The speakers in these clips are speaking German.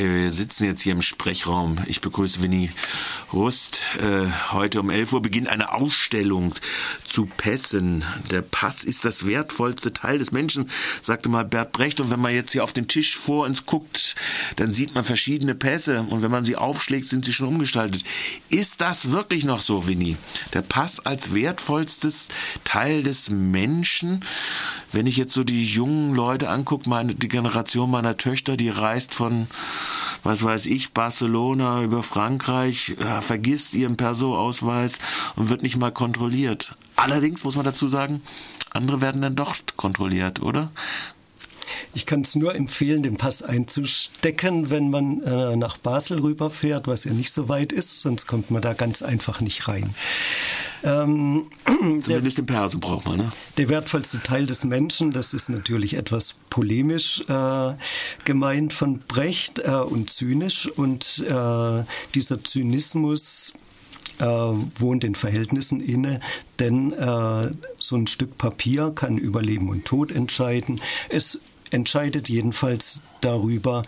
wir sitzen jetzt hier im Sprechraum. Ich begrüße Winnie Rust. Äh, heute um 11 Uhr beginnt eine Ausstellung zu Pässen. Der Pass ist das wertvollste Teil des Menschen, sagte mal Bert Brecht. Und wenn man jetzt hier auf den Tisch vor uns guckt, dann sieht man verschiedene Pässe. Und wenn man sie aufschlägt, sind sie schon umgestaltet. Ist das wirklich noch so, Winnie? Der Pass als wertvollstes Teil des Menschen? Wenn ich jetzt so die jungen Leute angucke, meine, die Generation meiner Töchter, die reist von, was weiß ich, Barcelona über Frankreich, äh, vergisst ihren Perso-Ausweis und wird nicht mal kontrolliert. Allerdings muss man dazu sagen, andere werden dann doch kontrolliert, oder? Ich kann es nur empfehlen, den Pass einzustecken, wenn man äh, nach Basel rüberfährt, was ja nicht so weit ist, sonst kommt man da ganz einfach nicht rein. Ähm, Zumindest der, den Perso braucht man, ne? Der wertvollste Teil des Menschen, das ist natürlich etwas polemisch äh, gemeint von Brecht äh, und zynisch. Und äh, dieser Zynismus äh, wohnt den Verhältnissen inne, denn äh, so ein Stück Papier kann über Leben und Tod entscheiden. Es entscheidet jedenfalls darüber,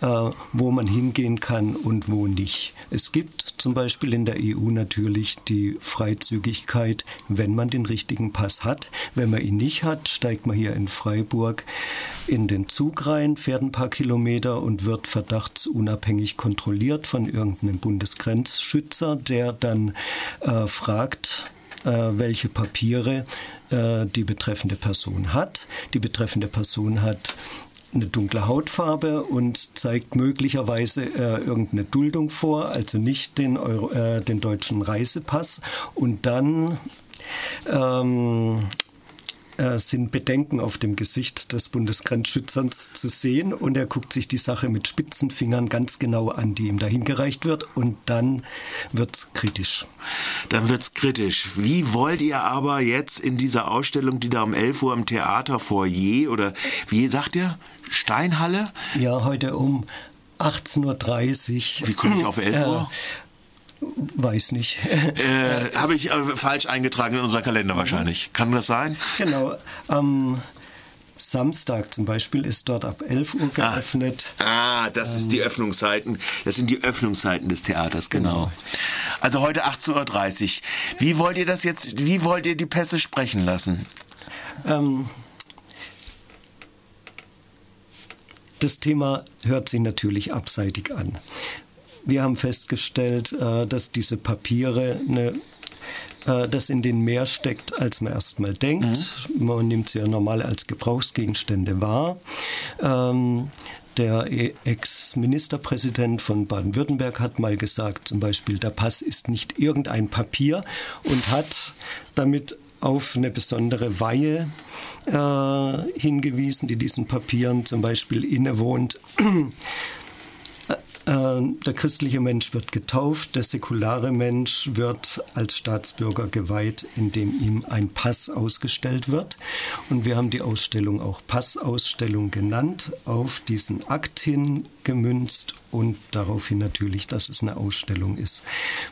äh, wo man hingehen kann und wo nicht. Es gibt zum Beispiel in der EU natürlich die Freizügigkeit, wenn man den richtigen Pass hat. Wenn man ihn nicht hat, steigt man hier in Freiburg in den Zug rein, fährt ein paar Kilometer und wird verdachtsunabhängig kontrolliert von irgendeinem Bundesgrenzschützer, der dann äh, fragt, äh, welche Papiere äh, die betreffende Person hat. Die betreffende Person hat eine dunkle Hautfarbe und zeigt möglicherweise äh, irgendeine Duldung vor, also nicht den, Euro, äh, den deutschen Reisepass. Und dann ähm, äh, sind Bedenken auf dem Gesicht des Bundesgrenzschützers zu sehen und er guckt sich die Sache mit spitzen Fingern ganz genau an, die ihm dahingereicht wird und dann wird es kritisch. Dann wird es kritisch. Wie wollt ihr aber jetzt in dieser Ausstellung, die da um 11 Uhr im Theater Foyer oder wie sagt ihr, Steinhalle? Ja, heute um 18.30 Uhr. Wie komme ich auf 11 Uhr? Weiß nicht. Äh, Habe ich äh, falsch eingetragen in unser Kalender wahrscheinlich. Kann das sein? Genau. Am Samstag zum Beispiel ist dort ab 11 Uhr ah. geöffnet. Ah, ah das ähm, ist die ähm, Öffnungszeiten. Das sind die Öffnungszeiten des Theaters, genau. genau. Also heute 18.30 Uhr. Wie wollt ihr das jetzt, wie wollt ihr die Pässe sprechen lassen? Ähm, das Thema hört sich natürlich abseitig an. Wir haben festgestellt, äh, dass diese Papiere eine äh, das in denen mehr steckt, als man erstmal denkt. Mhm. Man nimmt sie ja normal als Gebrauchsgegenstände wahr. Ähm, der e- Ex-Ministerpräsident von Baden-Württemberg hat mal gesagt, zum Beispiel, der Pass ist nicht irgendein Papier und hat damit auf eine besondere Weihe äh, hingewiesen, die diesen Papieren zum Beispiel innewohnt. Äh, der christliche Mensch wird getauft, der säkulare Mensch wird als Staatsbürger geweiht, indem ihm ein Pass ausgestellt wird. Und wir haben die Ausstellung auch Passausstellung genannt, auf diesen Akt hin gemünzt und daraufhin natürlich, dass es eine Ausstellung ist.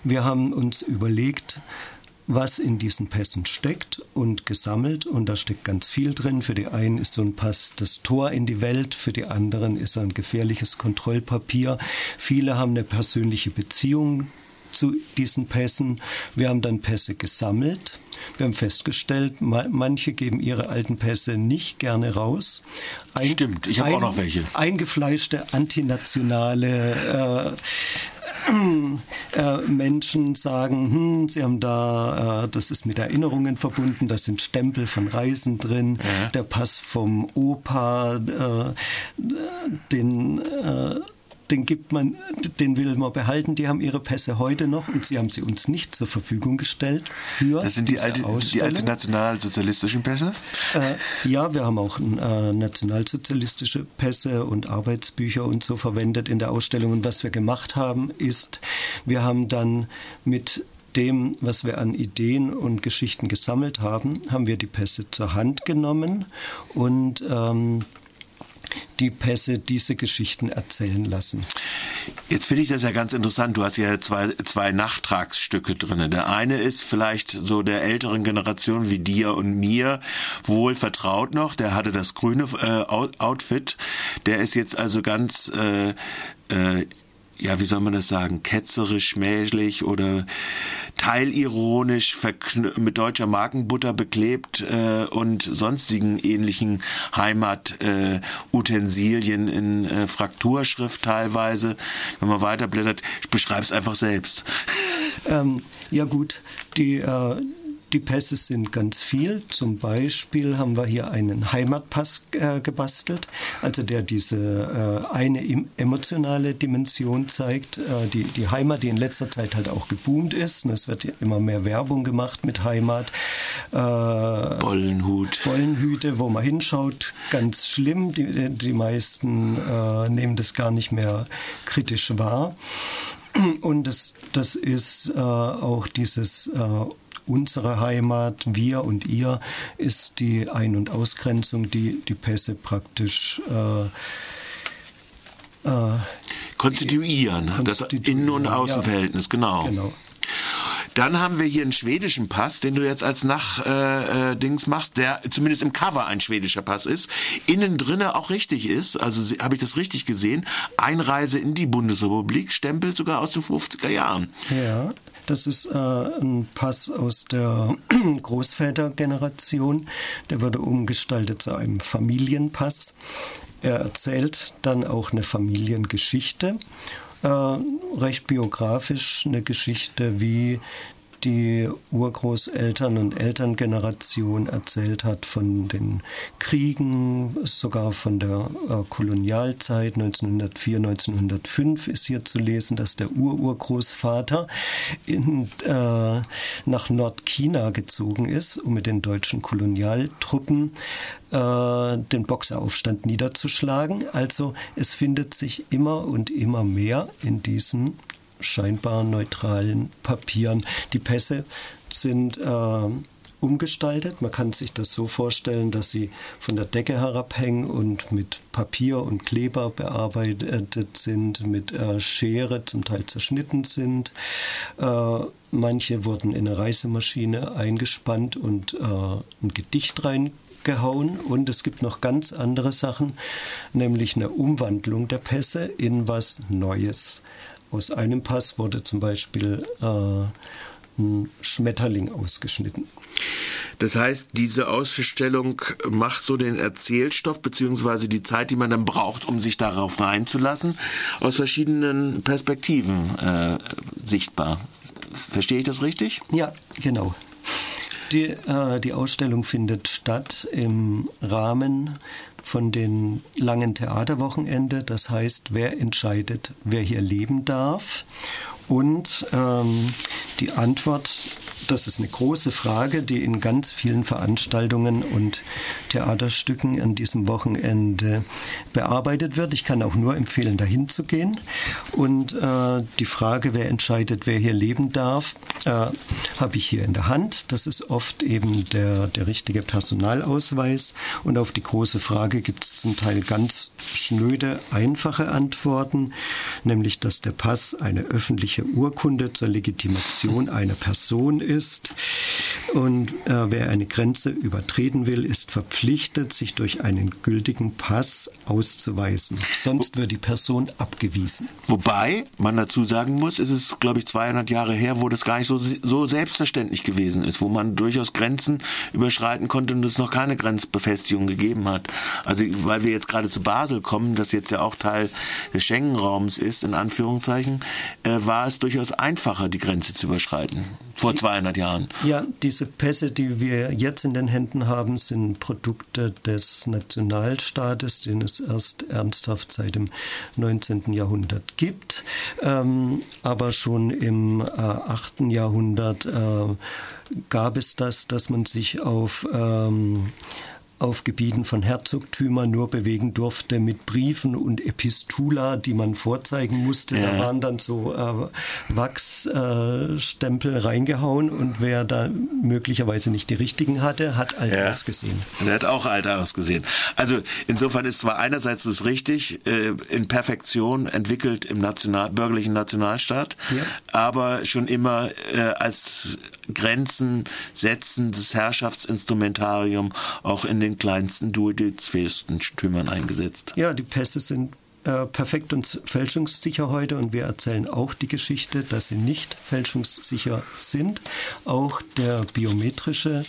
Wir haben uns überlegt, was in diesen Pässen steckt und gesammelt. Und da steckt ganz viel drin. Für die einen ist so ein Pass das Tor in die Welt, für die anderen ist er ein gefährliches Kontrollpapier. Viele haben eine persönliche Beziehung zu diesen Pässen. Wir haben dann Pässe gesammelt. Wir haben festgestellt, manche geben ihre alten Pässe nicht gerne raus. Ein, Stimmt, ich habe auch noch welche. Eingefleischte antinationale äh, äh, Menschen sagen, hm, sie haben da, äh, das ist mit Erinnerungen verbunden, da sind Stempel von Reisen drin, ja. der Pass vom Opa, äh, den äh, den gibt man, den will man behalten. Die haben ihre Pässe heute noch und sie haben sie uns nicht zur Verfügung gestellt für Das sind die, alte, die alte nationalsozialistischen Pässe? Äh, ja, wir haben auch äh, nationalsozialistische Pässe und Arbeitsbücher und so verwendet in der Ausstellung. Und was wir gemacht haben, ist, wir haben dann mit dem, was wir an Ideen und Geschichten gesammelt haben, haben wir die Pässe zur Hand genommen und ähm, die Pässe diese Geschichten erzählen lassen. Jetzt finde ich das ja ganz interessant. Du hast ja zwei, zwei Nachtragsstücke drin. Der eine ist vielleicht so der älteren Generation wie dir und mir wohl vertraut noch. Der hatte das grüne äh, Outfit. Der ist jetzt also ganz äh, äh, ja, wie soll man das sagen, ketzerisch, schmählich oder teilironisch mit deutscher Markenbutter beklebt äh, und sonstigen ähnlichen Heimatutensilien äh, in äh, Frakturschrift teilweise. Wenn man weiterblättert, beschreib es einfach selbst. Ähm, ja gut, die äh, die Pässe sind ganz viel. Zum Beispiel haben wir hier einen Heimatpass äh, gebastelt, also der diese äh, eine emotionale Dimension zeigt. Äh, die, die Heimat, die in letzter Zeit halt auch geboomt ist. Es wird immer mehr Werbung gemacht mit Heimat. Äh, Bollenhut. Bollenhüte, wo man hinschaut, ganz schlimm. Die, die meisten äh, nehmen das gar nicht mehr kritisch wahr. Und das, das ist äh, auch dieses äh, unsere Heimat, wir und ihr, ist die Ein- und Ausgrenzung, die die Pässe praktisch äh, äh, konstituieren, konstituieren, das Innen- und Außenverhältnis, ja, genau. genau. Dann haben wir hier einen schwedischen Pass, den du jetzt als Nach-Dings äh, äh machst, der zumindest im Cover ein schwedischer Pass ist. Innen drinne auch richtig ist, also habe ich das richtig gesehen. Einreise in die Bundesrepublik, Stempel sogar aus den 50er Jahren. Ja. Das ist äh, ein Pass aus der Großvätergeneration. Der wurde umgestaltet zu einem Familienpass. Er erzählt dann auch eine Familiengeschichte. Äh, recht biografisch eine Geschichte, wie die Urgroßeltern und Elterngeneration erzählt hat von den Kriegen, sogar von der äh, Kolonialzeit 1904, 1905 ist hier zu lesen, dass der Ururgroßvater in, äh, nach Nordchina gezogen ist, um mit den deutschen Kolonialtruppen äh, den Boxeraufstand niederzuschlagen. Also es findet sich immer und immer mehr in diesen scheinbar neutralen Papieren. Die Pässe sind äh, umgestaltet. Man kann sich das so vorstellen, dass sie von der Decke herabhängen und mit Papier und Kleber bearbeitet sind, mit äh, Schere zum Teil zerschnitten sind. Äh, manche wurden in eine Reisemaschine eingespannt und äh, ein Gedicht reingehauen. Und es gibt noch ganz andere Sachen, nämlich eine Umwandlung der Pässe in was Neues. Aus einem Pass wurde zum Beispiel äh, ein Schmetterling ausgeschnitten. Das heißt, diese Ausstellung macht so den Erzählstoff beziehungsweise die Zeit, die man dann braucht, um sich darauf reinzulassen, aus verschiedenen Perspektiven äh, sichtbar. Verstehe ich das richtig? Ja, genau. Die, äh, die Ausstellung findet statt im Rahmen von den langen Theaterwochenende. Das heißt, wer entscheidet, wer hier leben darf. Und ähm, die Antwort, das ist eine große Frage, die in ganz vielen Veranstaltungen und Theaterstücken an diesem Wochenende bearbeitet wird. Ich kann auch nur empfehlen, dahin zu gehen. Und äh, die Frage, wer entscheidet, wer hier leben darf, äh, habe ich hier in der Hand. Das ist oft eben der, der richtige Personalausweis. Und auf die große Frage gibt es zum Teil ganz schnöde, einfache Antworten, nämlich dass der Pass eine öffentliche Urkunde zur Legitimation einer Person ist. Und äh, wer eine Grenze übertreten will, ist verpflichtet, sich durch einen gültigen Pass auszuweisen. Sonst wird die Person abgewiesen. Wobei man dazu sagen muss, es ist, glaube ich, 200 Jahre her, wo das gar nicht so, so selbstverständlich gewesen ist, wo man durchaus Grenzen überschreiten konnte und es noch keine Grenzbefestigung gegeben hat. Also, weil wir jetzt gerade zu Basel kommen, das jetzt ja auch Teil des Schengen-Raums ist, in Anführungszeichen, äh, war es durchaus einfacher, die Grenze zu überschreiten. Vor 200 Jahren. Ja, diese Pässe, die wir jetzt in den Händen haben, sind Produkte des Nationalstaates, den es erst ernsthaft seit dem 19. Jahrhundert gibt. Ähm, aber schon im äh, 8. Jahrhundert äh, gab es das, dass man sich auf ähm, auf Gebieten von Herzogtümern nur bewegen durfte mit Briefen und Epistula, die man vorzeigen musste. Ja. Da waren dann so äh, Wachsstempel äh, reingehauen und wer da möglicherweise nicht die richtigen hatte, hat alt ja. ausgesehen. Und er hat auch alt ausgesehen. Also insofern ist zwar einerseits das richtig, äh, in Perfektion entwickelt im National, bürgerlichen Nationalstaat, ja. aber schon immer äh, als Grenzen setzendes Herrschaftsinstrumentarium auch in den kleinsten Duodizfestentümern eingesetzt. Ja, die Pässe sind äh, perfekt und fälschungssicher heute und wir erzählen auch die Geschichte, dass sie nicht fälschungssicher sind. Auch der biometrische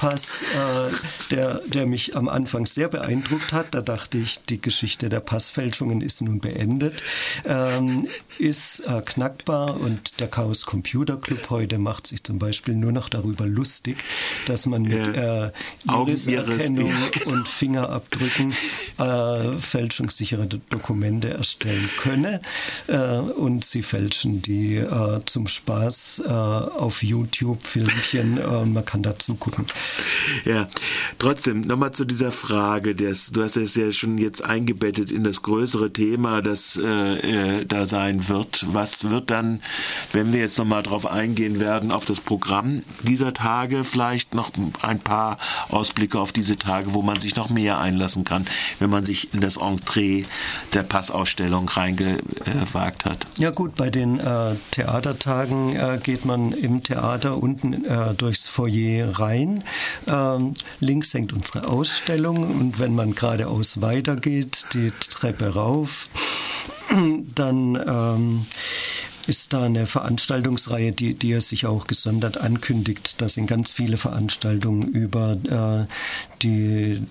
Pass, äh, der, der mich am Anfang sehr beeindruckt hat. Da dachte ich, die Geschichte der Passfälschungen ist nun beendet. Ähm, ist äh, knackbar und der Chaos Computer Club heute macht sich zum Beispiel nur noch darüber lustig, dass man mit äh, Iriserkennung genau. und Fingerabdrücken äh, fälschungssichere Dokumente erstellen könne. Äh, und sie fälschen die äh, zum Spaß äh, auf YouTube Filmchen und man kann dazu gucken. Ja, trotzdem, nochmal zu dieser Frage, des, du hast es ja schon jetzt eingebettet in das größere Thema, das äh, äh, da sein wird. Was wird dann, wenn wir jetzt nochmal drauf eingehen werden, auf das Programm dieser Tage, vielleicht noch ein paar Ausblicke auf diese Tage, wo man sich noch mehr einlassen kann, wenn man sich in das Entree der Passausstellung reingewagt hat? Ja gut, bei den äh, Theatertagen äh, geht man im Theater unten äh, durchs Foyer rein. Ähm, links hängt unsere Ausstellung und wenn man geradeaus weitergeht, die Treppe rauf, dann ähm, ist da eine Veranstaltungsreihe, die, die er sich auch gesondert ankündigt. Da sind ganz viele Veranstaltungen über äh, die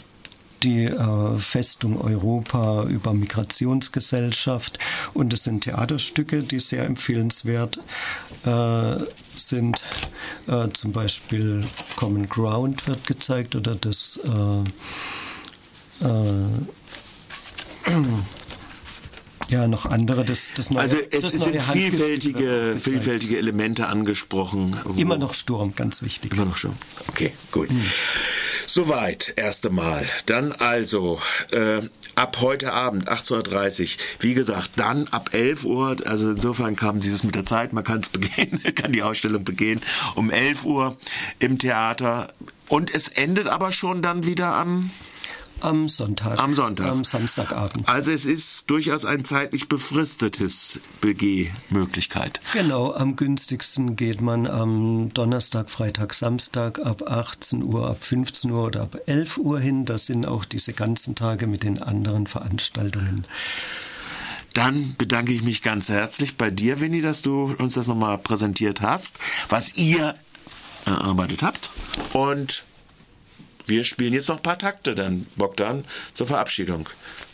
die äh, Festung Europa über Migrationsgesellschaft und es sind Theaterstücke, die sehr empfehlenswert äh, sind. Äh, zum Beispiel Common Ground wird gezeigt oder das ja, noch andere. Das, das neue, also es, sind vielfältige, vielfältige Elemente angesprochen. Immer noch Sturm, ganz wichtig. Immer noch Sturm. Okay, gut. Hm. Soweit, erste Mal. Dann also äh, ab heute Abend, 18.30 Uhr, wie gesagt, dann ab 11 Uhr, also insofern kam dieses mit der Zeit, man kann es begehen, kann die Ausstellung begehen, um 11 Uhr im Theater. Und es endet aber schon dann wieder am am Sonntag. Am Sonntag. Am Samstagabend. Also es ist durchaus ein zeitlich befristetes Begehmöglichkeit. Genau, am günstigsten geht man am Donnerstag, Freitag, Samstag ab 18 Uhr, ab 15 Uhr oder ab 11 Uhr hin. Das sind auch diese ganzen Tage mit den anderen Veranstaltungen. Dann bedanke ich mich ganz herzlich bei dir, Winnie, dass du uns das nochmal präsentiert hast, was ihr erarbeitet habt. Und wir spielen jetzt noch ein paar Takte dann, Bogdan, zur Verabschiedung.